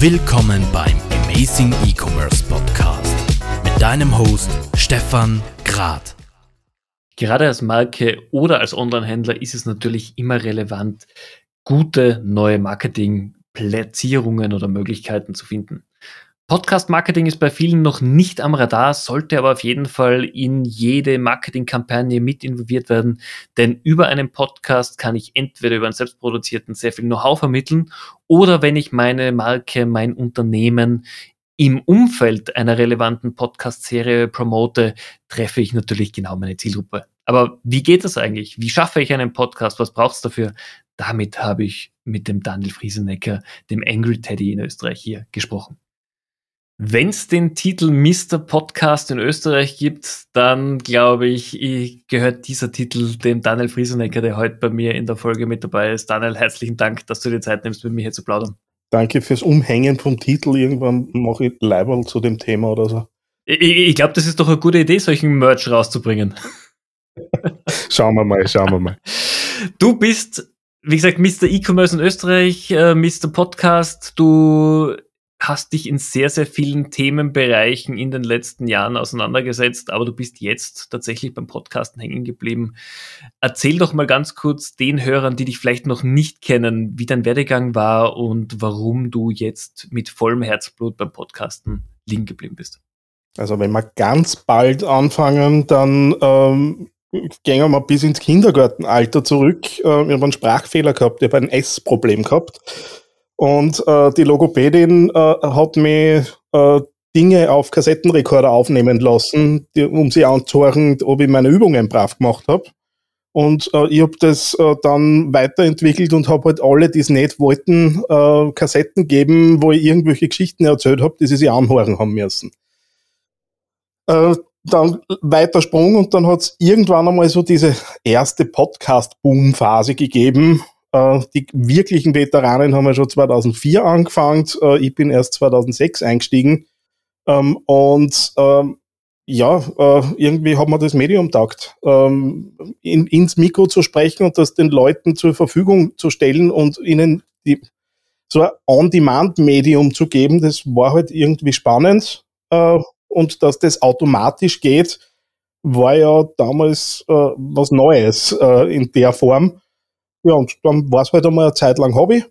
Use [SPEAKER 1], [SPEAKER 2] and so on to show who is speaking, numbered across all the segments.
[SPEAKER 1] Willkommen beim Amazing E-Commerce Podcast mit deinem Host Stefan Grad.
[SPEAKER 2] Gerade als Marke oder als Online-Händler ist es natürlich immer relevant, gute neue Marketing-Platzierungen oder Möglichkeiten zu finden. Podcast-Marketing ist bei vielen noch nicht am Radar, sollte aber auf jeden Fall in jede Marketingkampagne mit involviert werden, denn über einen Podcast kann ich entweder über einen selbstproduzierten sehr viel Know-how vermitteln oder wenn ich meine Marke, mein Unternehmen im Umfeld einer relevanten Podcast-Serie promote, treffe ich natürlich genau meine Zielgruppe. Aber wie geht das eigentlich? Wie schaffe ich einen Podcast? Was braucht es dafür? Damit habe ich mit dem Daniel Friesenecker, dem Angry Teddy in Österreich hier gesprochen. Wenn es den Titel Mr. Podcast in Österreich gibt, dann glaube ich, gehört dieser Titel dem Daniel Friesenecker, der heute bei mir in der Folge mit dabei ist. Daniel, herzlichen Dank, dass du dir Zeit nimmst, mit mir hier zu plaudern.
[SPEAKER 3] Danke fürs Umhängen vom Titel. Irgendwann mache ich Leiberl zu dem Thema oder so.
[SPEAKER 2] Ich, ich glaube, das ist doch eine gute Idee, solchen Merch rauszubringen.
[SPEAKER 3] schauen wir mal, schauen wir mal.
[SPEAKER 2] Du bist, wie gesagt, Mr. E-Commerce in Österreich, äh, Mr. Podcast. Du hast dich in sehr, sehr vielen Themenbereichen in den letzten Jahren auseinandergesetzt, aber du bist jetzt tatsächlich beim Podcasten hängen geblieben. Erzähl doch mal ganz kurz den Hörern, die dich vielleicht noch nicht kennen, wie dein Werdegang war und warum du jetzt mit vollem Herzblut beim Podcasten liegen geblieben bist.
[SPEAKER 3] Also wenn wir ganz bald anfangen, dann ähm, gehen wir mal bis ins Kindergartenalter zurück. Äh, ich habe einen Sprachfehler gehabt, ich habe ein S-Problem gehabt und äh, die Logopädin äh, hat mir äh, Dinge auf Kassettenrekorder aufnehmen lassen, die, um sie anzuhören, ob ich meine Übungen brav gemacht habe. Und äh, ich habe das äh, dann weiterentwickelt und habe halt alle, die es nicht wollten, äh, Kassetten geben, wo ich irgendwelche Geschichten erzählt habe, die sie sich anhören haben müssen. Äh, dann weiter Sprung und dann hat es irgendwann einmal so diese erste Podcast-Boom-Phase gegeben, die wirklichen Veteranen haben ja schon 2004 angefangen. Äh, ich bin erst 2006 eingestiegen. Ähm, und ähm, ja, äh, irgendwie hat man das Medium taugt, ähm, in, ins Mikro zu sprechen und das den Leuten zur Verfügung zu stellen und ihnen die, so ein On-Demand-Medium zu geben, das war halt irgendwie spannend. Äh, und dass das automatisch geht, war ja damals äh, was Neues äh, in der Form. Ja, und dann war es halt einmal eine Zeit lang Hobby.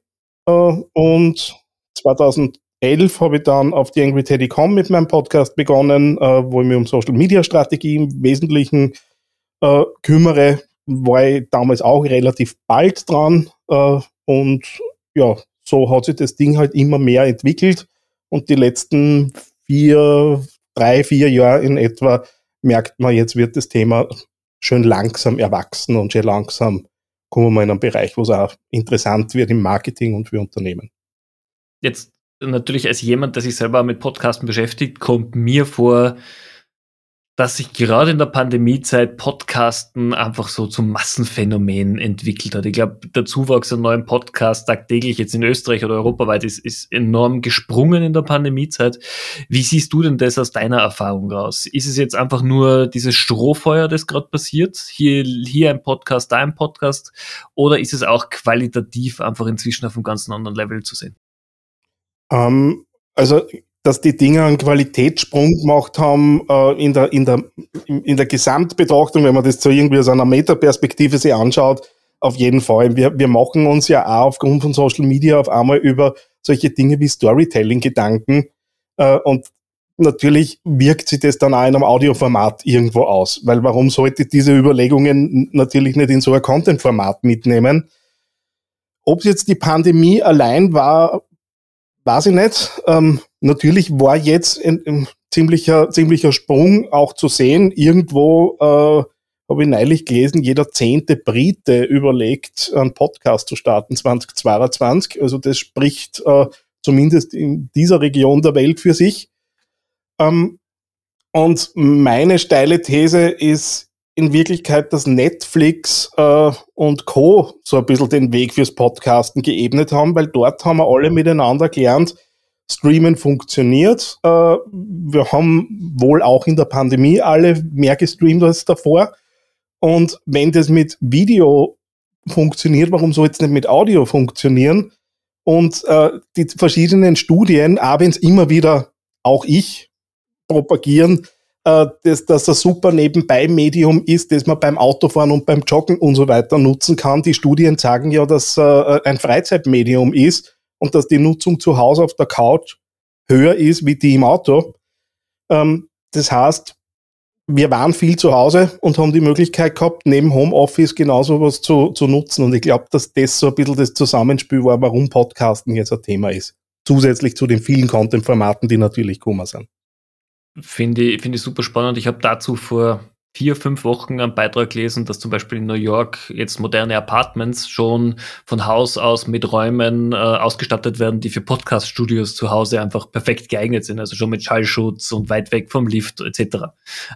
[SPEAKER 3] Äh, und 2011 habe ich dann auf die Angry Teddy Com mit meinem Podcast begonnen, äh, wo ich mich um Social Media Strategie im Wesentlichen äh, kümmere. War ich damals auch relativ bald dran. Und ja, so hat sich das Ding halt immer mehr entwickelt. Und die letzten vier, drei, vier Jahre in etwa merkt man, jetzt wird das Thema schön langsam erwachsen und schön langsam kommen wir in einen Bereich, wo es auch interessant wird im Marketing und für Unternehmen.
[SPEAKER 2] Jetzt natürlich als jemand, der sich selber mit Podcasten beschäftigt, kommt mir vor, dass sich gerade in der Pandemiezeit Podcasten einfach so zum Massenphänomen entwickelt hat. Ich glaube, der Zuwachs an neuen Podcasts tagtäglich jetzt in Österreich oder europaweit ist, ist enorm gesprungen in der Pandemiezeit. Wie siehst du denn das aus deiner Erfahrung raus? Ist es jetzt einfach nur dieses Strohfeuer, das gerade passiert? Hier, hier ein Podcast, da ein Podcast? Oder ist es auch qualitativ einfach inzwischen auf einem ganz anderen Level zu sehen?
[SPEAKER 3] Um, ähm, also dass die Dinge einen Qualitätssprung gemacht haben äh, in, der, in, der, in der Gesamtbetrachtung, wenn man das so irgendwie aus einer Metaperspektive sich anschaut, auf jeden Fall. Wir, wir machen uns ja auch aufgrund von Social Media auf einmal über solche Dinge wie Storytelling Gedanken äh, und natürlich wirkt sich das dann auch in einem Audioformat irgendwo aus, weil warum sollte diese Überlegungen natürlich nicht in so ein Content-Format mitnehmen? Ob es jetzt die Pandemie allein war, weiß ich nicht. Ähm, natürlich war jetzt ein, ein, ziemlicher, ziemlicher Sprung auch zu sehen. Irgendwo äh, habe ich neulich gelesen, jeder zehnte Brite überlegt, einen Podcast zu starten 2022. Also das spricht äh, zumindest in dieser Region der Welt für sich. Ähm, und meine steile These ist, in Wirklichkeit, dass Netflix äh, und Co. so ein bisschen den Weg fürs Podcasten geebnet haben, weil dort haben wir alle miteinander gelernt, Streamen funktioniert. Äh, wir haben wohl auch in der Pandemie alle mehr gestreamt als davor. Und wenn das mit Video funktioniert, warum soll es nicht mit Audio funktionieren? und äh, die verschiedenen Studien, abends immer wieder auch ich propagieren, äh, dass das ein super Nebenbei-Medium ist, das man beim Autofahren und beim Joggen und so weiter nutzen kann. Die Studien sagen ja, dass äh, ein Freizeitmedium ist und dass die Nutzung zu Hause auf der Couch höher ist wie die im Auto. Ähm, das heißt, wir waren viel zu Hause und haben die Möglichkeit gehabt, neben Homeoffice genauso was zu, zu nutzen. Und ich glaube, dass das so ein bisschen das Zusammenspiel war, warum Podcasten jetzt ein Thema ist. Zusätzlich zu den vielen Content-Formaten, die natürlich gekommen sind.
[SPEAKER 2] Finde ich, finde ich super spannend. Ich habe dazu vor vier, fünf Wochen einen Beitrag gelesen, dass zum Beispiel in New York jetzt moderne Apartments schon von Haus aus mit Räumen äh, ausgestattet werden, die für Podcast-Studios zu Hause einfach perfekt geeignet sind, also schon mit Schallschutz und weit weg vom Lift etc.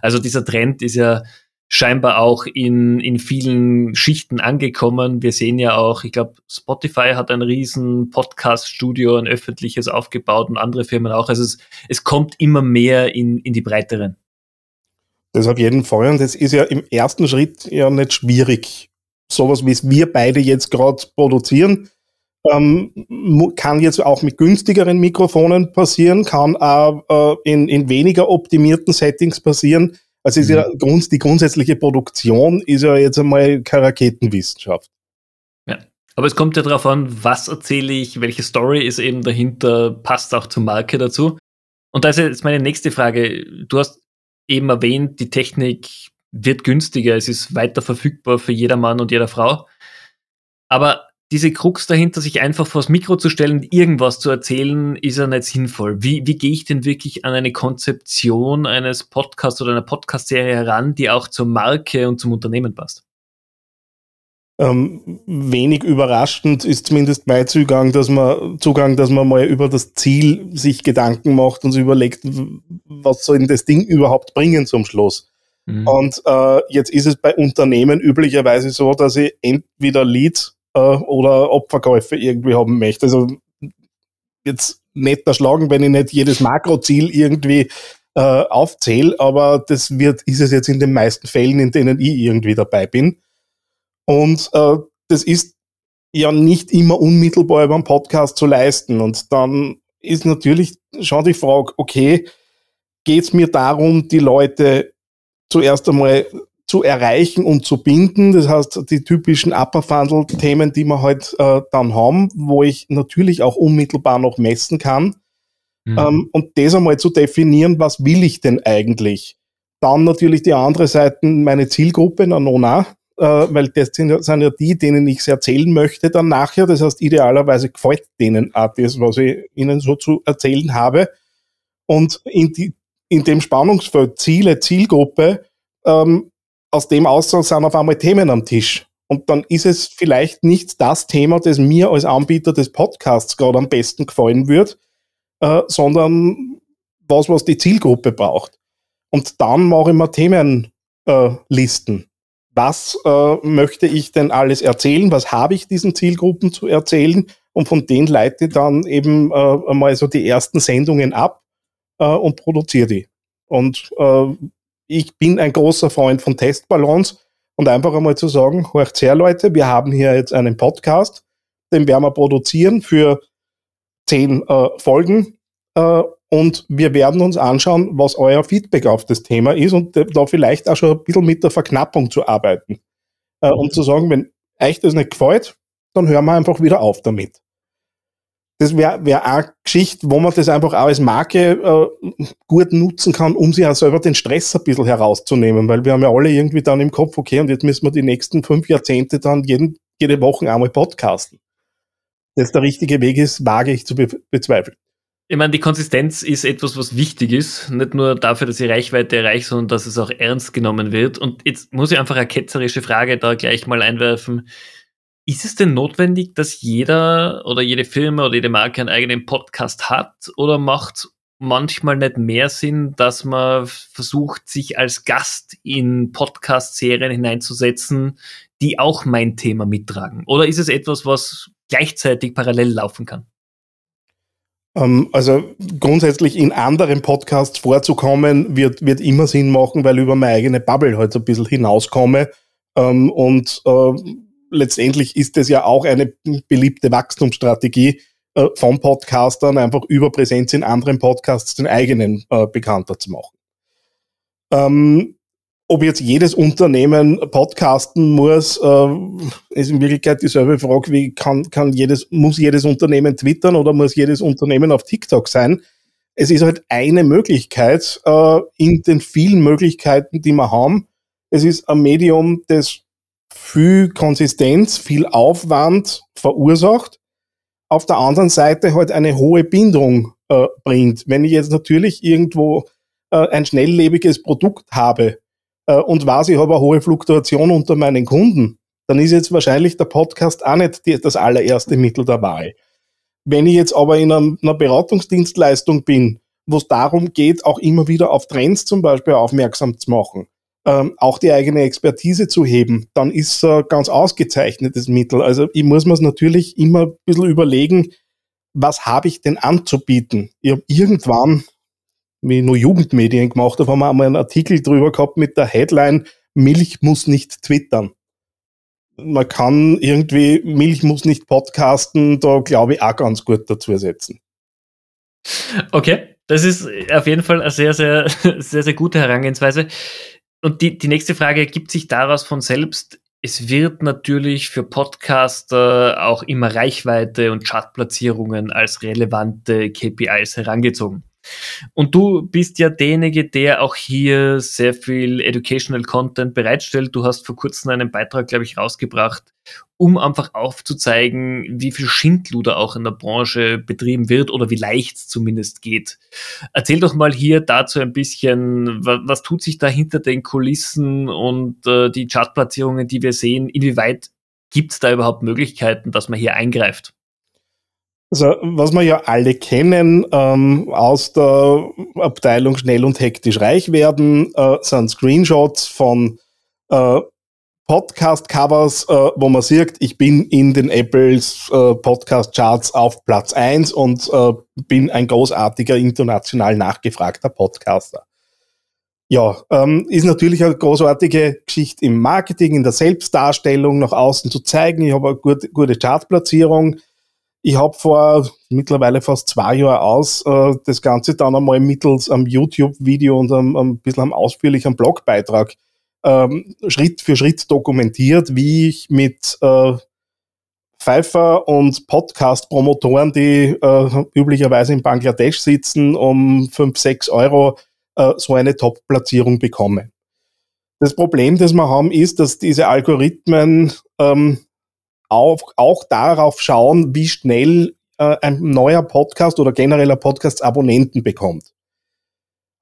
[SPEAKER 2] Also dieser Trend ist ja scheinbar auch in, in vielen Schichten angekommen. Wir sehen ja auch, ich glaube, Spotify hat ein riesen Podcast-Studio, ein öffentliches aufgebaut und andere Firmen auch. Also es, es kommt immer mehr in, in die breiteren.
[SPEAKER 3] Das auf jeden Fall. Und das ist ja im ersten Schritt ja nicht schwierig. Sowas, wie es wir beide jetzt gerade produzieren, ähm, kann jetzt auch mit günstigeren Mikrofonen passieren, kann auch äh, in, in weniger optimierten Settings passieren. Also ist mhm. ja Grund, die grundsätzliche Produktion ist ja jetzt einmal keine Raketenwissenschaft.
[SPEAKER 2] Ja, aber es kommt ja darauf an, was erzähle ich, welche Story ist eben dahinter, passt auch zur Marke dazu. Und da ist jetzt meine nächste Frage. Du hast eben erwähnt, die Technik wird günstiger, es ist weiter verfügbar für jeder Mann und jeder Frau. Aber diese Krux dahinter, sich einfach vors Mikro zu stellen, irgendwas zu erzählen, ist ja nicht sinnvoll. Wie, wie gehe ich denn wirklich an eine Konzeption eines Podcasts oder einer Podcast-Serie heran, die auch zur Marke und zum Unternehmen passt?
[SPEAKER 3] Ähm, wenig überraschend ist zumindest mein Zugang, dass man Zugang, dass man mal über das Ziel sich Gedanken macht und sich überlegt, was soll denn das Ding überhaupt bringen zum Schluss. Mhm. Und äh, jetzt ist es bei Unternehmen üblicherweise so, dass ich entweder Leads äh, oder Opferkäufe irgendwie haben möchte. Also jetzt nicht erschlagen, wenn ich nicht jedes Makroziel irgendwie äh, aufzähle, aber das wird, ist es jetzt in den meisten Fällen, in denen ich irgendwie dabei bin. Und äh, das ist ja nicht immer unmittelbar über einen Podcast zu leisten. Und dann ist natürlich schon die Frage, okay, geht es mir darum, die Leute zuerst einmal zu erreichen und zu binden. Das heißt, die typischen Upper Funnel Themen, die wir halt äh, dann haben, wo ich natürlich auch unmittelbar noch messen kann. Mhm. Ähm, und das einmal zu definieren, was will ich denn eigentlich? Dann natürlich die andere Seite, meine Zielgruppe, na nona, äh, weil das sind, sind ja die, denen ich es erzählen möchte dann nachher. Das heißt, idealerweise gefällt denen auch das, was ich ihnen so zu erzählen habe. Und in, die, in dem Spannungsfeld Ziele, Zielgruppe, ähm, aus dem Ausdruck sind auf einmal Themen am Tisch. Und dann ist es vielleicht nicht das Thema, das mir als Anbieter des Podcasts gerade am besten gefallen wird, äh, sondern was, was die Zielgruppe braucht. Und dann mache ich mir Themenlisten. Äh, was äh, möchte ich denn alles erzählen, was habe ich diesen Zielgruppen zu erzählen? Und von denen leite ich dann eben äh, mal so die ersten Sendungen ab äh, und produziere die. Und äh, ich bin ein großer Freund von Testballons. Und einfach einmal zu sagen, hört her Leute, wir haben hier jetzt einen Podcast, den werden wir produzieren für zehn äh, Folgen und wir werden uns anschauen, was euer Feedback auf das Thema ist und da vielleicht auch schon ein bisschen mit der Verknappung zu arbeiten. Äh, um zu sagen, wenn euch das nicht gefällt, dann hören wir einfach wieder auf damit. Das wäre wär eine Geschichte, wo man das einfach auch als Marke äh, gut nutzen kann, um sich auch selber den Stress ein bisschen herauszunehmen, weil wir haben ja alle irgendwie dann im Kopf, okay, und jetzt müssen wir die nächsten fünf Jahrzehnte dann jeden, jede Woche einmal podcasten. Dass der richtige Weg ist, wage ich zu be bezweifeln.
[SPEAKER 2] Ich meine, die Konsistenz ist etwas, was wichtig ist. Nicht nur dafür, dass ich Reichweite erreiche, sondern dass es auch ernst genommen wird. Und jetzt muss ich einfach eine ketzerische Frage da gleich mal einwerfen. Ist es denn notwendig, dass jeder oder jede Firma oder jede Marke einen eigenen Podcast hat? Oder macht manchmal nicht mehr Sinn, dass man versucht, sich als Gast in Podcast-Serien hineinzusetzen, die auch mein Thema mittragen? Oder ist es etwas, was gleichzeitig parallel laufen kann?
[SPEAKER 3] Ähm, also grundsätzlich in anderen Podcasts vorzukommen, wird, wird immer Sinn machen, weil über meine eigene Bubble halt so ein bisschen hinauskomme. Ähm, und äh, letztendlich ist es ja auch eine beliebte Wachstumsstrategie, äh, von Podcastern einfach über Präsenz in anderen Podcasts den eigenen äh, bekannter zu machen. Ob jetzt jedes Unternehmen podcasten muss, äh, ist in Wirklichkeit dieselbe Frage, wie kann, kann jedes, muss jedes Unternehmen twittern oder muss jedes Unternehmen auf TikTok sein? Es ist halt eine Möglichkeit äh, in den vielen Möglichkeiten, die wir haben. Es ist ein Medium, das viel Konsistenz, viel Aufwand verursacht, auf der anderen Seite halt eine hohe Bindung äh, bringt. Wenn ich jetzt natürlich irgendwo äh, ein schnelllebiges Produkt habe und weiß, ich habe eine hohe Fluktuation unter meinen Kunden, dann ist jetzt wahrscheinlich der Podcast auch nicht die, das allererste Mittel der Wahl. Wenn ich jetzt aber in einem, einer Beratungsdienstleistung bin, wo es darum geht, auch immer wieder auf Trends zum Beispiel aufmerksam zu machen, ähm, auch die eigene Expertise zu heben, dann ist äh, ganz ausgezeichnetes Mittel. Also ich muss mir es natürlich immer ein bisschen überlegen, was habe ich denn anzubieten? Ich habe irgendwann wie nur Jugendmedien gemacht habe, haben wir einmal einen Artikel drüber gehabt mit der Headline Milch muss nicht twittern. Man kann irgendwie Milch muss nicht podcasten, da glaube ich auch ganz gut dazu ersetzen.
[SPEAKER 2] Okay, das ist auf jeden Fall eine sehr, sehr, sehr, sehr gute Herangehensweise. Und die, die nächste Frage ergibt sich daraus von selbst. Es wird natürlich für Podcaster auch immer Reichweite und Chartplatzierungen als relevante KPIs herangezogen. Und du bist ja derjenige, der auch hier sehr viel Educational Content bereitstellt. Du hast vor kurzem einen Beitrag, glaube ich, rausgebracht, um einfach aufzuzeigen, wie viel Schindluder auch in der Branche betrieben wird oder wie leicht es zumindest geht. Erzähl doch mal hier dazu ein bisschen, was, was tut sich da hinter den Kulissen und äh, die Chartplatzierungen, die wir sehen, inwieweit gibt es da überhaupt Möglichkeiten, dass man hier eingreift?
[SPEAKER 3] Also, was wir ja alle kennen ähm, aus der Abteilung schnell und hektisch reich werden, äh, sind Screenshots von äh, Podcast-Covers, äh, wo man sieht, ich bin in den Apples äh, Podcast-Charts auf Platz eins und äh, bin ein großartiger, international nachgefragter Podcaster. Ja, ähm, ist natürlich eine großartige Geschichte im Marketing, in der Selbstdarstellung nach außen zu zeigen. Ich habe eine gute, gute Chartplatzierung ich habe vor mittlerweile fast zwei Jahren aus äh, das Ganze dann einmal mittels einem YouTube-Video und einem, ein bisschen einem ausführlichen Blogbeitrag ähm, Schritt für Schritt dokumentiert, wie ich mit äh, Pfeiffer und Podcast-Promotoren, die äh, üblicherweise in Bangladesch sitzen, um 5, 6 Euro äh, so eine Top-Platzierung bekomme. Das Problem, das wir haben, ist, dass diese Algorithmen ähm, auch, auch darauf schauen, wie schnell äh, ein neuer Podcast oder genereller Podcast Abonnenten bekommt.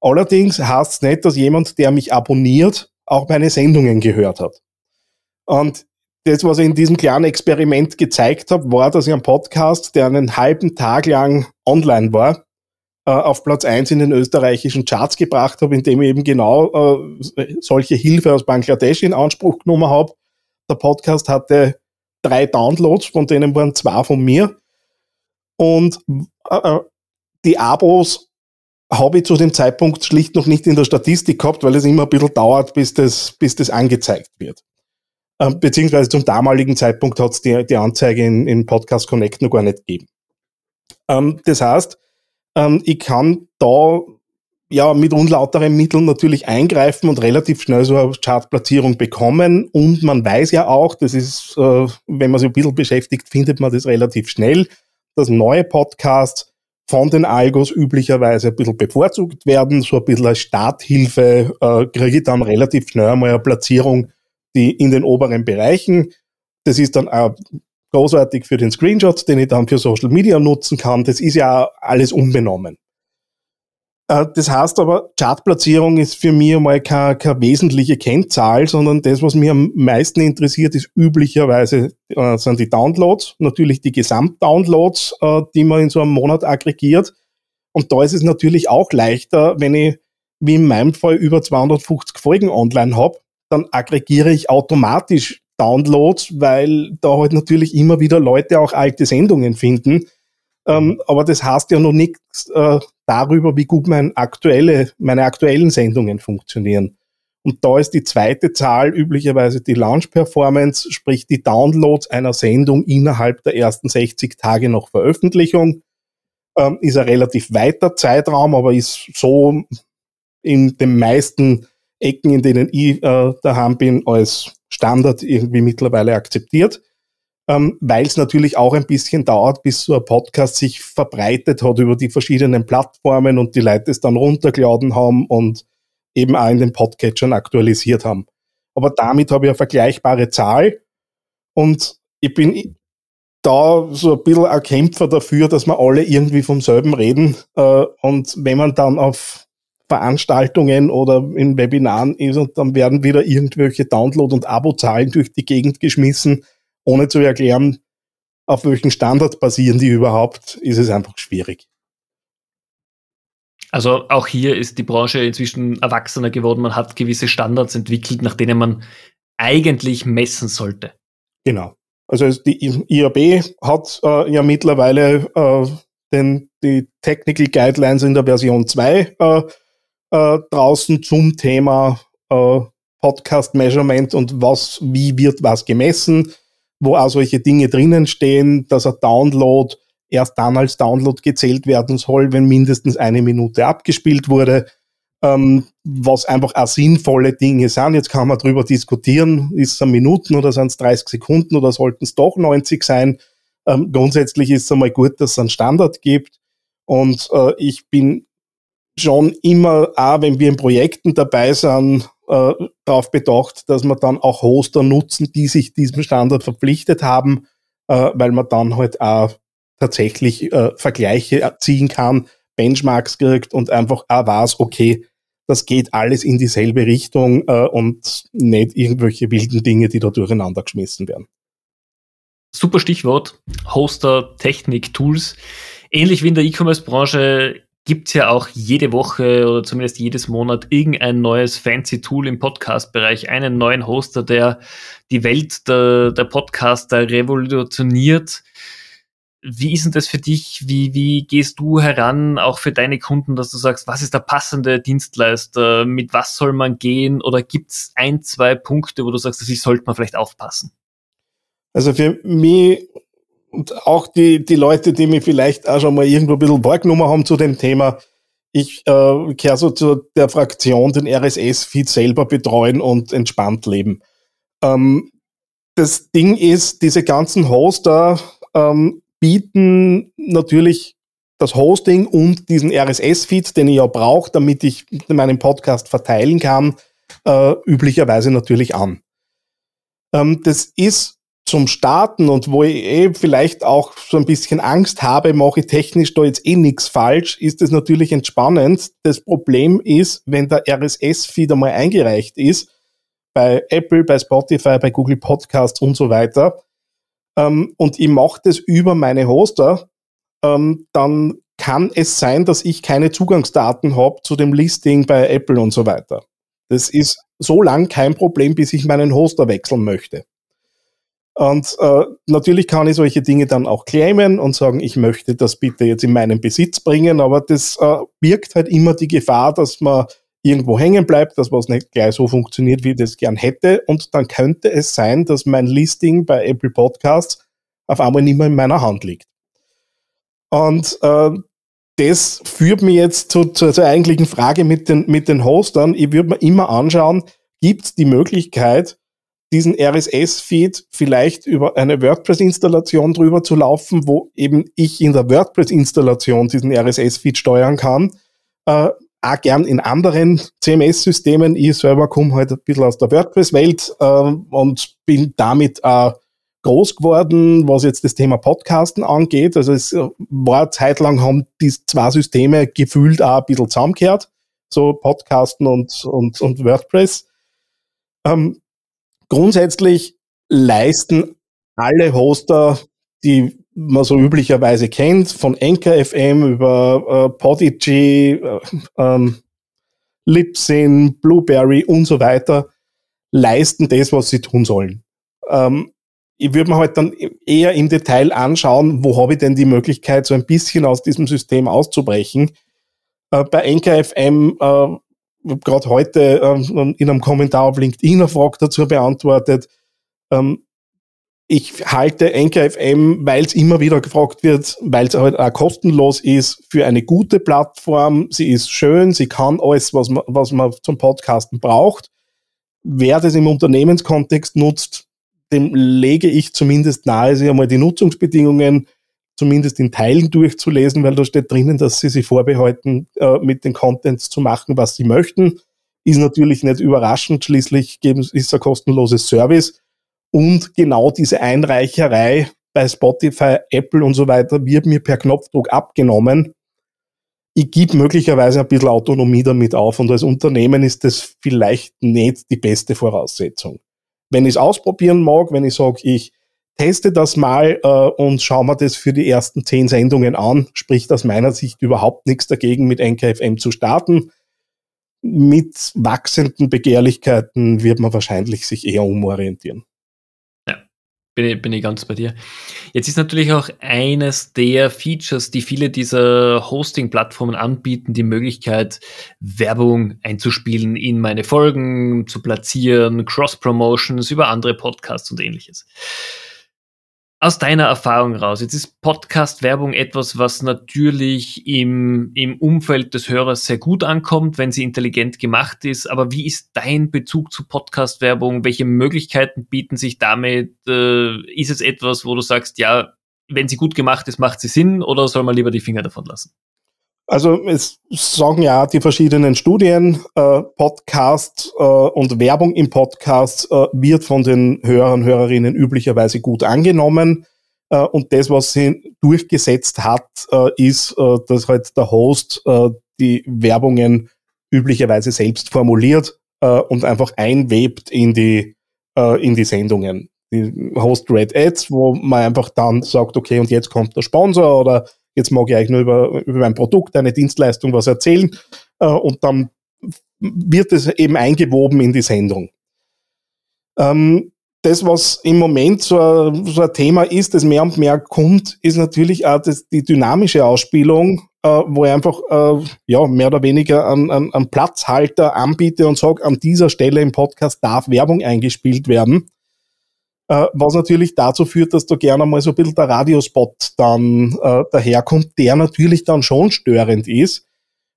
[SPEAKER 3] Allerdings heißt es nicht, dass jemand, der mich abonniert, auch meine Sendungen gehört hat. Und das, was ich in diesem kleinen Experiment gezeigt habe, war, dass ich einen Podcast, der einen halben Tag lang online war, äh, auf Platz eins in den österreichischen Charts gebracht habe, indem ich eben genau äh, solche Hilfe aus Bangladesch in Anspruch genommen habe. Der Podcast hatte drei Downloads, von denen waren zwei von mir. Und äh, äh, die Abos habe ich zu dem Zeitpunkt schlicht noch nicht in der Statistik gehabt, weil es immer ein bisschen dauert, bis das, bis das angezeigt wird. Ähm, beziehungsweise zum damaligen Zeitpunkt hat es die, die Anzeige in, in Podcast Connect noch gar nicht gegeben. Ähm, das heißt, ähm, ich kann da ja, mit unlauteren Mitteln natürlich eingreifen und relativ schnell so eine Chartplatzierung bekommen. Und man weiß ja auch, das ist, äh, wenn man sich ein bisschen beschäftigt, findet man das relativ schnell, dass neue Podcasts von den Algos üblicherweise ein bisschen bevorzugt werden. So ein bisschen als Starthilfe äh, kriege ich dann relativ schnell einmal eine Platzierung, die in den oberen Bereichen. Das ist dann auch großartig für den Screenshot, den ich dann für Social Media nutzen kann. Das ist ja alles unbenommen. Äh, das heißt aber, Chartplatzierung ist für mich einmal keine, keine wesentliche Kennzahl, sondern das, was mich am meisten interessiert, ist üblicherweise äh, sind die Downloads, natürlich die Gesamtdownloads, äh, die man in so einem Monat aggregiert. Und da ist es natürlich auch leichter, wenn ich, wie in meinem Fall, über 250 Folgen online habe, dann aggregiere ich automatisch Downloads, weil da halt natürlich immer wieder Leute auch alte Sendungen finden ähm, aber das heißt ja noch nichts äh, darüber, wie gut mein aktuelle, meine aktuellen Sendungen funktionieren. Und da ist die zweite Zahl üblicherweise die Launch Performance, sprich die Downloads einer Sendung innerhalb der ersten 60 Tage nach Veröffentlichung. Ähm, ist ein relativ weiter Zeitraum, aber ist so in den meisten Ecken, in denen ich äh, daheim bin, als Standard irgendwie mittlerweile akzeptiert. Ähm, Weil es natürlich auch ein bisschen dauert, bis so ein Podcast sich verbreitet hat über die verschiedenen Plattformen und die Leute es dann runtergeladen haben und eben auch in den Podcatchern aktualisiert haben. Aber damit habe ich eine vergleichbare Zahl und ich bin da so ein bisschen ein Kämpfer dafür, dass wir alle irgendwie vom selben reden. Äh, und wenn man dann auf Veranstaltungen oder in Webinaren ist und dann werden wieder irgendwelche Download- und Abozahlen durch die Gegend geschmissen, ohne zu erklären, auf welchen Standard basieren die überhaupt, ist es einfach schwierig.
[SPEAKER 2] Also auch hier ist die Branche inzwischen erwachsener geworden. Man hat gewisse Standards entwickelt, nach denen man eigentlich messen sollte.
[SPEAKER 3] Genau. Also die IAB hat äh, ja mittlerweile äh, den, die Technical Guidelines in der Version 2 äh, äh, draußen zum Thema äh, Podcast Measurement und was, wie wird was gemessen, wo auch solche Dinge drinnen stehen, dass ein Download erst dann als Download gezählt werden soll, wenn mindestens eine Minute abgespielt wurde, ähm, was einfach auch sinnvolle Dinge sind. Jetzt kann man darüber diskutieren, ist es Minuten oder sind es 30 Sekunden oder sollten es doch 90 sein. Ähm, grundsätzlich ist es einmal gut, dass es einen Standard gibt. Und äh, ich bin schon immer, auch wenn wir in Projekten dabei sind, äh, darauf bedacht, dass wir dann auch Hoster nutzen, die sich diesem Standard verpflichtet haben, äh, weil man dann halt auch tatsächlich äh, Vergleiche ziehen kann, Benchmarks kriegt und einfach auch weiß, okay, das geht alles in dieselbe Richtung äh, und nicht irgendwelche wilden Dinge, die da durcheinander geschmissen werden.
[SPEAKER 2] Super Stichwort, Hoster, Technik, Tools. Ähnlich wie in der E-Commerce-Branche gibt es ja auch jede Woche oder zumindest jedes Monat irgendein neues fancy Tool im Podcast-Bereich, einen neuen Hoster, der die Welt der, der Podcaster revolutioniert. Wie ist denn das für dich? Wie, wie gehst du heran, auch für deine Kunden, dass du sagst, was ist der passende Dienstleister? Mit was soll man gehen? Oder gibt es ein, zwei Punkte, wo du sagst, dass ich sollte man vielleicht aufpassen?
[SPEAKER 3] Also für mich und auch die, die Leute, die mich vielleicht auch schon mal irgendwo ein bisschen wahrgenommen haben zu dem Thema, ich äh, kehre so zu der Fraktion, den RSS-Feed selber betreuen und entspannt leben. Ähm, das Ding ist, diese ganzen Hoster ähm, bieten natürlich das Hosting und diesen RSS-Feed, den ich ja brauche, damit ich meinen Podcast verteilen kann, äh, üblicherweise natürlich an. Ähm, das ist zum Starten und wo ich eh vielleicht auch so ein bisschen Angst habe, mache ich technisch da jetzt eh nichts falsch, ist es natürlich entspannend. Das Problem ist, wenn der RSS-Feed einmal eingereicht ist, bei Apple, bei Spotify, bei Google Podcasts und so weiter, ähm, und ich mache das über meine Hoster, ähm, dann kann es sein, dass ich keine Zugangsdaten habe zu dem Listing bei Apple und so weiter. Das ist so lang kein Problem, bis ich meinen Hoster wechseln möchte. Und äh, natürlich kann ich solche Dinge dann auch claimen und sagen, ich möchte das bitte jetzt in meinen Besitz bringen, aber das äh, birgt halt immer die Gefahr, dass man irgendwo hängen bleibt, dass was nicht gleich so funktioniert, wie ich das gern hätte. Und dann könnte es sein, dass mein Listing bei Apple Podcasts auf einmal nicht mehr in meiner Hand liegt. Und äh, das führt mich jetzt zu, zu, zur eigentlichen Frage mit den, mit den Hostern. Ich würde mir immer anschauen, gibt es die Möglichkeit, diesen RSS-Feed vielleicht über eine WordPress-Installation drüber zu laufen, wo eben ich in der WordPress-Installation diesen RSS-Feed steuern kann. Äh, auch gern in anderen CMS-Systemen. Ich selber komme halt ein bisschen aus der WordPress-Welt äh, und bin damit äh, groß geworden, was jetzt das Thema Podcasten angeht. Also es war zeitlang haben die zwei Systeme gefühlt auch ein bisschen zusammengehört, so Podcasten und, und, und WordPress. Ähm, Grundsätzlich leisten alle Hoster, die man so üblicherweise kennt, von Anchor FM über äh, Podigy, äh, ähm, Libsyn, Blueberry und so weiter, leisten das, was sie tun sollen. Ähm, ich würde mir halt dann eher im Detail anschauen, wo habe ich denn die Möglichkeit, so ein bisschen aus diesem System auszubrechen. Äh, bei Anchor FM äh, gerade heute ähm, in einem Kommentar auf LinkedIn eine Frage dazu beantwortet. Ähm, ich halte NKFM, weil es immer wieder gefragt wird, weil es halt auch kostenlos ist, für eine gute Plattform. Sie ist schön, sie kann alles, was man, was man zum Podcasten braucht. Wer das im Unternehmenskontext nutzt, dem lege ich zumindest nahe, sich einmal die Nutzungsbedingungen zumindest in Teilen durchzulesen, weil da steht drinnen, dass sie sich vorbehalten, äh, mit den Contents zu machen, was sie möchten. Ist natürlich nicht überraschend, schließlich ist es ein kostenloses Service. Und genau diese Einreicherei bei Spotify, Apple und so weiter wird mir per Knopfdruck abgenommen. Ich gebe möglicherweise ein bisschen Autonomie damit auf und als Unternehmen ist das vielleicht nicht die beste Voraussetzung. Wenn ich es ausprobieren mag, wenn ich sage, ich teste das mal äh, und schaue mir das für die ersten zehn Sendungen an, spricht aus meiner Sicht überhaupt nichts dagegen, mit NKFM zu starten. Mit wachsenden Begehrlichkeiten wird man wahrscheinlich sich eher umorientieren
[SPEAKER 2] bin ich, bin ich ganz bei dir. Jetzt ist natürlich auch eines der Features, die viele dieser Hosting-Plattformen anbieten, die Möglichkeit, Werbung einzuspielen in meine Folgen, zu platzieren, Cross-Promotions über andere Podcasts und ähnliches aus deiner Erfahrung raus, jetzt ist Podcast-Werbung etwas, was natürlich im, im Umfeld des Hörers sehr gut ankommt, wenn sie intelligent gemacht ist. Aber wie ist dein Bezug zu Podcast-Werbung? Welche Möglichkeiten bieten sich damit? Äh, ist es etwas, wo du sagst, ja, wenn sie gut gemacht ist, macht sie Sinn oder soll man lieber die Finger davon lassen?
[SPEAKER 3] Also es sagen ja die verschiedenen Studien, äh, Podcast äh, und Werbung im Podcast äh, wird von den Hörern Hörerinnen üblicherweise gut angenommen. Äh, und das, was sie durchgesetzt hat, äh, ist, äh, dass halt der Host die Werbungen üblicherweise selbst formuliert und einfach einwebt in die, in die Sendungen. Die Host Red Ads, wo man einfach dann sagt, okay, und jetzt kommt der Sponsor oder jetzt mag ich euch nur über, über mein Produkt, eine Dienstleistung was erzählen äh, und dann wird es eben eingewoben in die Sendung. Ähm, das, was im Moment so ein, so ein, Thema ist, das mehr und mehr kommt, ist natürlich auch das, die dynamische Ausspielung, äh, wo ich einfach äh, ja, mehr oder weniger einen, einen Platzhalter anbiete und sage, an dieser Stelle im Podcast darf Werbung eingespielt werden. Äh, was natürlich dazu führt, dass da gerne mal so ein bisschen der Radiospot dann äh, daherkommt, der natürlich dann schon störend ist.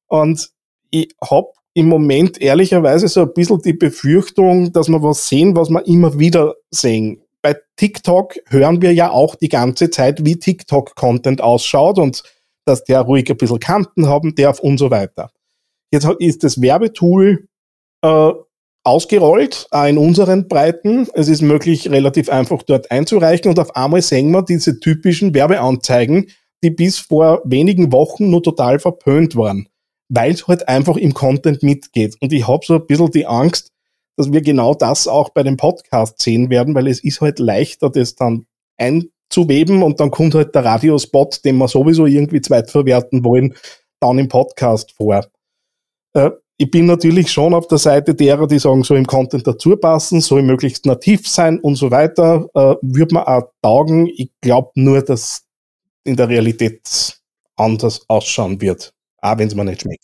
[SPEAKER 3] Und ich habe im Moment ehrlicherweise so ein bisschen die Befürchtung, dass wir was sehen, was wir immer wieder sehen. Bei TikTok hören wir ja auch die ganze Zeit, wie TikTok-Content ausschaut und dass der ruhig ein bisschen Kanten haben darf und so weiter. Jetzt ist das Werbetool äh, ausgerollt, in unseren Breiten. Es ist möglich, relativ einfach dort einzureichen und auf einmal sehen wir diese typischen Werbeanzeigen, die bis vor wenigen Wochen nur total verpönt waren, weil es halt einfach im Content mitgeht. Und ich habe so ein bisschen die Angst, dass wir genau das auch bei dem Podcast sehen werden, weil es ist halt leichter, das dann einzuweben und dann kommt halt der Radiospot, den wir sowieso irgendwie zweitverwerten wollen, dann im Podcast vor. Äh, ich bin natürlich schon auf der Seite derer, die sagen, so im Content dazu passen, soll möglichst nativ sein und so weiter, äh, würde man auch taugen. Ich glaube nur, dass in der Realität anders ausschauen wird, auch wenn es mir nicht schmeckt.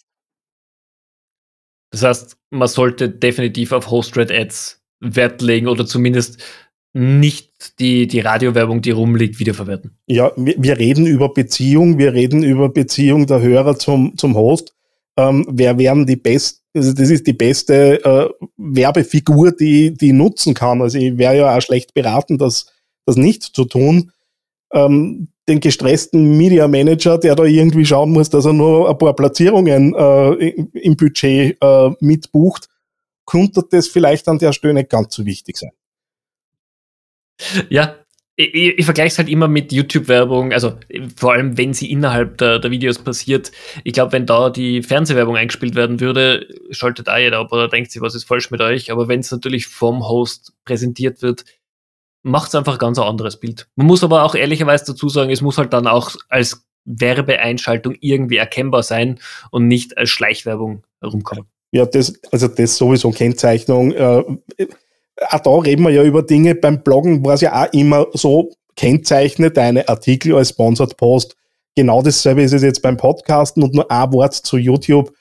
[SPEAKER 2] Das heißt, man sollte definitiv auf Host-Red-Ads Wert legen oder zumindest nicht die, die Radiowerbung, die rumliegt, wiederverwerten.
[SPEAKER 3] Ja, wir, wir reden über Beziehung, wir reden über Beziehung der Hörer zum, zum Host ähm, wer wären die besten, also das ist die beste äh, Werbefigur, die die nutzen kann. Also ich wäre ja auch schlecht beraten, das, das nicht zu tun. Ähm, den gestressten Media Manager, der da irgendwie schauen muss, dass er nur ein paar Platzierungen äh, im Budget äh, mitbucht, könnte das vielleicht an der Stelle nicht ganz so wichtig sein.
[SPEAKER 2] Ja, ich, ich vergleiche es halt immer mit YouTube-Werbung, also vor allem, wenn sie innerhalb der, der Videos passiert. Ich glaube, wenn da die Fernsehwerbung eingespielt werden würde, schaltet da jeder ab oder denkt sich, was ist falsch mit euch. Aber wenn es natürlich vom Host präsentiert wird, macht es einfach ein ganz anderes Bild. Man muss aber auch ehrlicherweise dazu sagen, es muss halt dann auch als Werbeeinschaltung irgendwie erkennbar sein und nicht als Schleichwerbung herumkommen.
[SPEAKER 3] Ja, das, also das sowieso Kennzeichnung. Äh, auch da reden wir ja über Dinge. Beim Bloggen war es ja auch immer so, kennzeichne deine Artikel als Sponsored Post. Genau dasselbe ist es jetzt beim Podcasten und nur ein Wort zu YouTube.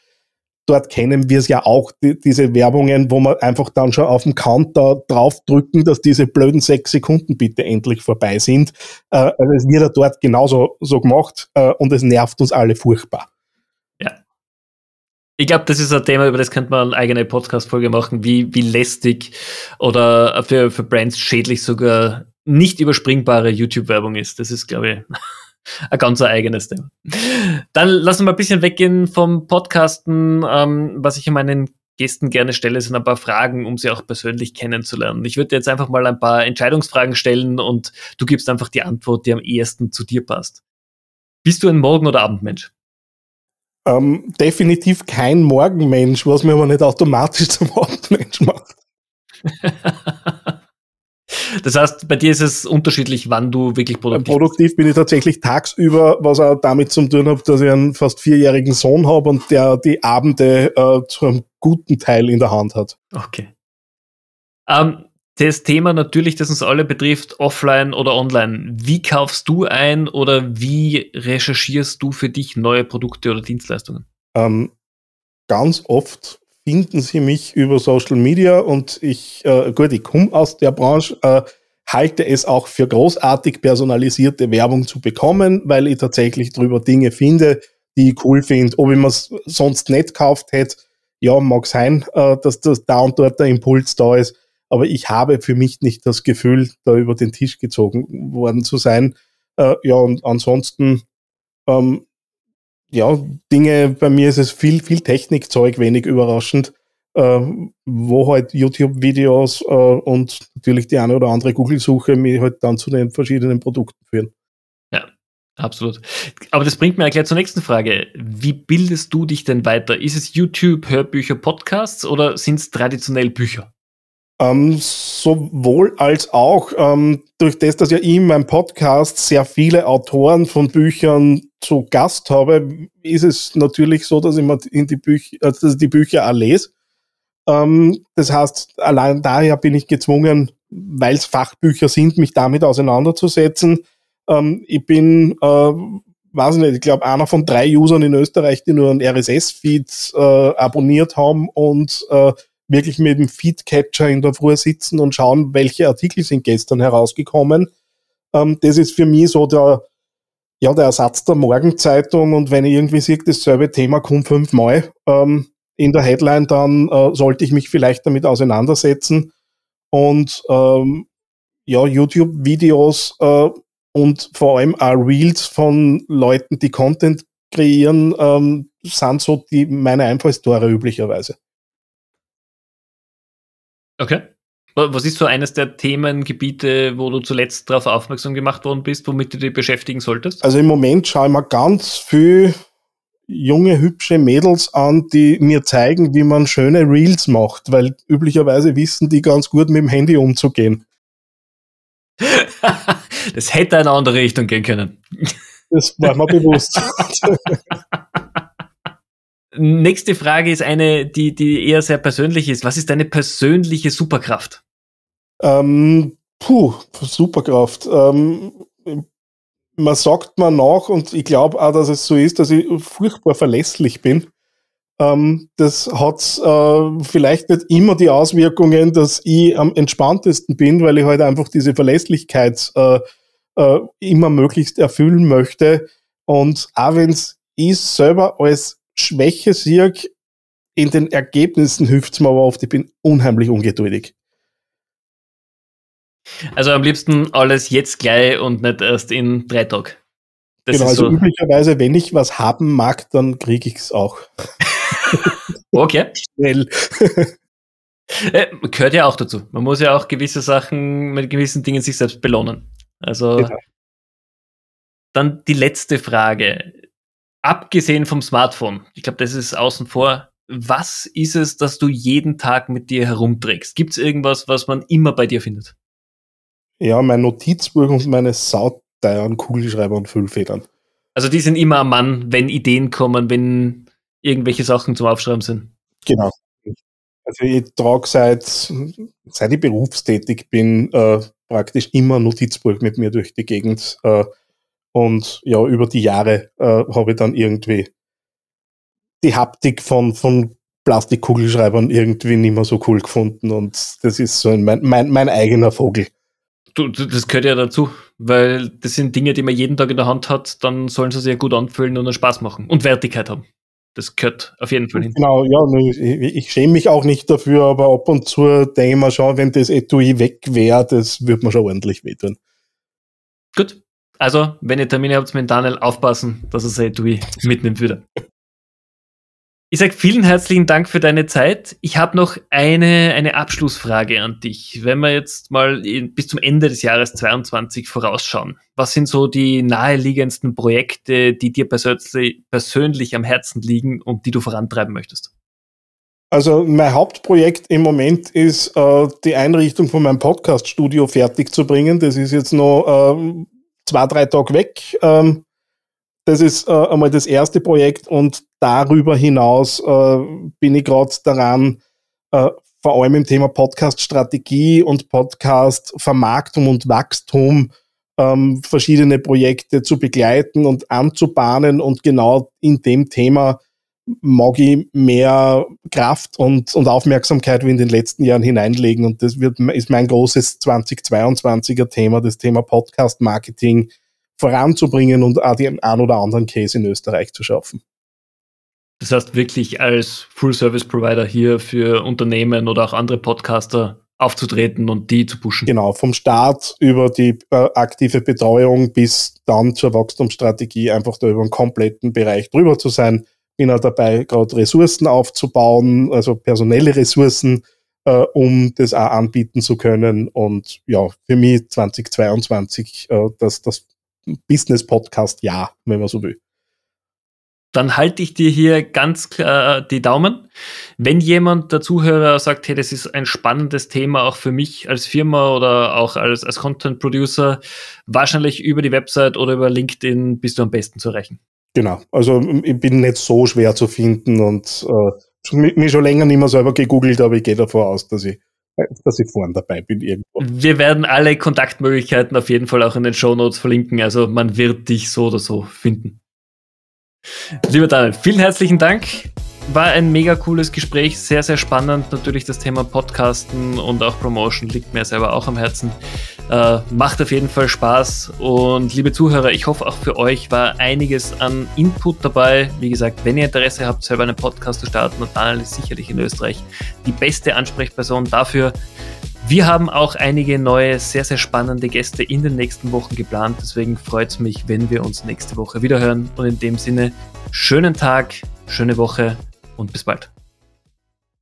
[SPEAKER 3] dort kennen wir es ja auch, die, diese Werbungen, wo man einfach dann schon auf dem Counter draufdrücken, dass diese blöden sechs Sekunden bitte endlich vorbei sind. Äh, also es wird ja dort genauso so gemacht äh, und es nervt uns alle furchtbar.
[SPEAKER 2] Ich glaube, das ist ein Thema, über das könnte man eine eigene Podcast-Folge machen, wie, wie lästig oder für, für Brands schädlich sogar nicht überspringbare YouTube-Werbung ist. Das ist, glaube ich, ein ganz eigenes Thema. Dann lassen wir mal ein bisschen weggehen vom Podcasten. Ähm, was ich meinen Gästen gerne stelle, sind ein paar Fragen, um sie auch persönlich kennenzulernen. Ich würde jetzt einfach mal ein paar Entscheidungsfragen stellen und du gibst einfach die Antwort, die am ehesten zu dir passt. Bist du ein Morgen- oder Abendmensch?
[SPEAKER 3] Ähm, definitiv kein Morgenmensch, was mir aber nicht automatisch zum Abendmensch macht.
[SPEAKER 2] Das heißt, bei dir ist es unterschiedlich, wann du wirklich produktiv
[SPEAKER 3] bist. Produktiv bin ich tatsächlich tagsüber, was auch damit zu tun hat, dass ich einen fast vierjährigen Sohn habe und der die Abende äh, zu einem guten Teil in der Hand hat.
[SPEAKER 2] Okay. Ähm, das Thema natürlich, das uns alle betrifft, offline oder online. Wie kaufst du ein oder wie recherchierst du für dich neue Produkte oder Dienstleistungen?
[SPEAKER 3] Ähm, ganz oft finden Sie mich über Social Media und ich, äh, gut, ich komme aus der Branche, äh, halte es auch für großartig, personalisierte Werbung zu bekommen, weil ich tatsächlich darüber Dinge finde, die ich cool finde. Ob ich mir sonst nicht gekauft hätte, ja, mag sein, äh, dass das da und dort der Impuls da ist, aber ich habe für mich nicht das Gefühl, da über den Tisch gezogen worden zu sein. Äh, ja, und ansonsten ähm, ja, Dinge, bei mir ist es viel, viel Technikzeug, wenig überraschend, äh, wo halt YouTube-Videos äh, und natürlich die eine oder andere Google-Suche mich halt dann zu den verschiedenen Produkten führen.
[SPEAKER 2] Ja, absolut. Aber das bringt mir gleich zur nächsten Frage. Wie bildest du dich denn weiter? Ist es YouTube, Hörbücher, Podcasts oder sind es traditionell Bücher?
[SPEAKER 3] Ähm, sowohl als auch ähm, durch das, dass ich in meinem Podcast sehr viele Autoren von Büchern zu Gast habe, ist es natürlich so, dass ich, mir in die, Bücher, also dass ich die Bücher auch lese. Ähm, das heißt, allein daher bin ich gezwungen, weil es Fachbücher sind, mich damit auseinanderzusetzen. Ähm, ich bin, äh, weiß nicht, ich glaube, einer von drei Usern in Österreich, die nur einen RSS-Feed äh, abonniert haben und äh, wirklich mit dem Feedcatcher in der Früh sitzen und schauen, welche Artikel sind gestern herausgekommen. Ähm, das ist für mich so der, ja, der Ersatz der Morgenzeitung und wenn ich irgendwie sehe, dasselbe Thema kommt fünfmal ähm, in der Headline, dann äh, sollte ich mich vielleicht damit auseinandersetzen und ähm, ja, YouTube-Videos äh, und vor allem auch Reels von Leuten, die Content kreieren, ähm, sind so die meine Einfallstore üblicherweise.
[SPEAKER 2] Okay. Was ist so eines der Themengebiete, wo du zuletzt darauf aufmerksam gemacht worden bist, womit du dich beschäftigen solltest?
[SPEAKER 3] Also im Moment schaue ich mir ganz viel junge, hübsche Mädels an, die mir zeigen, wie man schöne Reels macht, weil üblicherweise wissen die ganz gut mit dem Handy umzugehen.
[SPEAKER 2] das hätte eine andere Richtung gehen können.
[SPEAKER 3] Das war mir bewusst.
[SPEAKER 2] Nächste Frage ist eine, die, die eher sehr persönlich ist. Was ist deine persönliche Superkraft?
[SPEAKER 3] Ähm, puh, Superkraft. Ähm, man sagt mir nach, und ich glaube auch, dass es so ist, dass ich furchtbar verlässlich bin. Ähm, das hat äh, vielleicht nicht immer die Auswirkungen, dass ich am entspanntesten bin, weil ich halt einfach diese Verlässlichkeit äh, äh, immer möglichst erfüllen möchte. Und auch wenn es ich selber als Schwäche sehe, in den Ergebnissen hilft es mir aber oft, ich bin unheimlich ungeduldig.
[SPEAKER 2] Also am liebsten alles jetzt gleich und nicht erst in drei Tagen.
[SPEAKER 3] Das genau, also so. üblicherweise, wenn ich was haben mag, dann kriege ich es auch.
[SPEAKER 2] okay. Schnell. äh, gehört ja auch dazu. Man muss ja auch gewisse Sachen mit gewissen Dingen sich selbst belohnen. Also genau. dann die letzte Frage abgesehen vom Smartphone, ich glaube, das ist außen vor, was ist es, dass du jeden Tag mit dir herumträgst? Gibt es irgendwas, was man immer bei dir findet?
[SPEAKER 3] Ja, mein Notizbuch und meine sauteuren Kugelschreiber und Füllfedern.
[SPEAKER 2] Also die sind immer am Mann, wenn Ideen kommen, wenn irgendwelche Sachen zum Aufschreiben sind.
[SPEAKER 3] Genau. Also ich trage seit, seit ich berufstätig bin, äh, praktisch immer ein Notizbuch mit mir durch die Gegend. Äh, und ja, über die Jahre äh, habe ich dann irgendwie die Haptik von, von Plastikkugelschreibern irgendwie nicht mehr so cool gefunden und das ist so mein, mein, mein eigener Vogel.
[SPEAKER 2] Du, das gehört ja dazu, weil das sind Dinge, die man jeden Tag in der Hand hat, dann sollen sie sich ja gut anfühlen und einen Spaß machen und Wertigkeit haben. Das gehört auf jeden Fall hin.
[SPEAKER 3] Genau, ja, ich, ich schäme mich auch nicht dafür, aber ab und zu denke ich mir schon, wenn das Etui weg wäre, das würde mir schon ordentlich wehtun.
[SPEAKER 2] Gut. Also, wenn ihr Termine habt mit Daniel, aufpassen, dass er sein Etui mitnimmt wieder. Ich sage vielen herzlichen Dank für deine Zeit. Ich habe noch eine, eine Abschlussfrage an dich. Wenn wir jetzt mal bis zum Ende des Jahres 22 vorausschauen, was sind so die naheliegendsten Projekte, die dir persönlich, persönlich am Herzen liegen und die du vorantreiben möchtest?
[SPEAKER 3] Also mein Hauptprojekt im Moment ist äh, die Einrichtung von meinem Podcast-Studio fertig zu bringen. Das ist jetzt noch äh, zwei, drei Tage weg. Ähm, das ist äh, einmal das erste Projekt und darüber hinaus äh, bin ich gerade daran, äh, vor allem im Thema Podcast-Strategie und Podcast-Vermarktung und Wachstum ähm, verschiedene Projekte zu begleiten und anzubahnen und genau in dem Thema ich mehr Kraft und, und Aufmerksamkeit wie in den letzten Jahren hineinlegen und das wird, ist mein großes 2022er Thema, das Thema Podcast-Marketing, voranzubringen und auch den ein oder anderen Case in Österreich zu schaffen.
[SPEAKER 2] Das heißt, wirklich als Full-Service-Provider hier für Unternehmen oder auch andere Podcaster aufzutreten und die zu pushen.
[SPEAKER 3] Genau, vom Start über die äh, aktive Betreuung bis dann zur Wachstumsstrategie einfach da über einen kompletten Bereich drüber zu sein. Bin auch dabei, gerade Ressourcen aufzubauen, also personelle Ressourcen, äh, um das auch anbieten zu können. Und ja, für mich 2022 äh, das, das Business-Podcast ja, wenn man so will.
[SPEAKER 2] Dann halte ich dir hier ganz klar die Daumen. Wenn jemand der Zuhörer sagt, hey, das ist ein spannendes Thema auch für mich als Firma oder auch als, als Content Producer, wahrscheinlich über die Website oder über LinkedIn bist du am besten zu erreichen.
[SPEAKER 3] Genau, also ich bin nicht so schwer zu finden und äh, mich schon länger nicht mehr selber gegoogelt, aber ich gehe davon aus, dass ich dass ich vorne dabei bin irgendwo.
[SPEAKER 2] Wir werden alle Kontaktmöglichkeiten auf jeden Fall auch in den Show Notes verlinken. Also man wird dich so oder so finden. Lieber Daniel, vielen herzlichen Dank. War ein mega cooles Gespräch, sehr, sehr spannend. Natürlich das Thema Podcasten und auch Promotion liegt mir selber auch am Herzen. Äh, macht auf jeden Fall Spaß. Und liebe Zuhörer, ich hoffe auch für euch war einiges an Input dabei. Wie gesagt, wenn ihr Interesse habt, selber einen Podcast zu starten, und Daniel ist sicherlich in Österreich die beste Ansprechperson dafür. Wir haben auch einige neue, sehr, sehr spannende Gäste in den nächsten Wochen geplant. Deswegen freut es mich, wenn wir uns nächste Woche wiederhören. Und in dem Sinne, schönen Tag, schöne Woche und bis bald.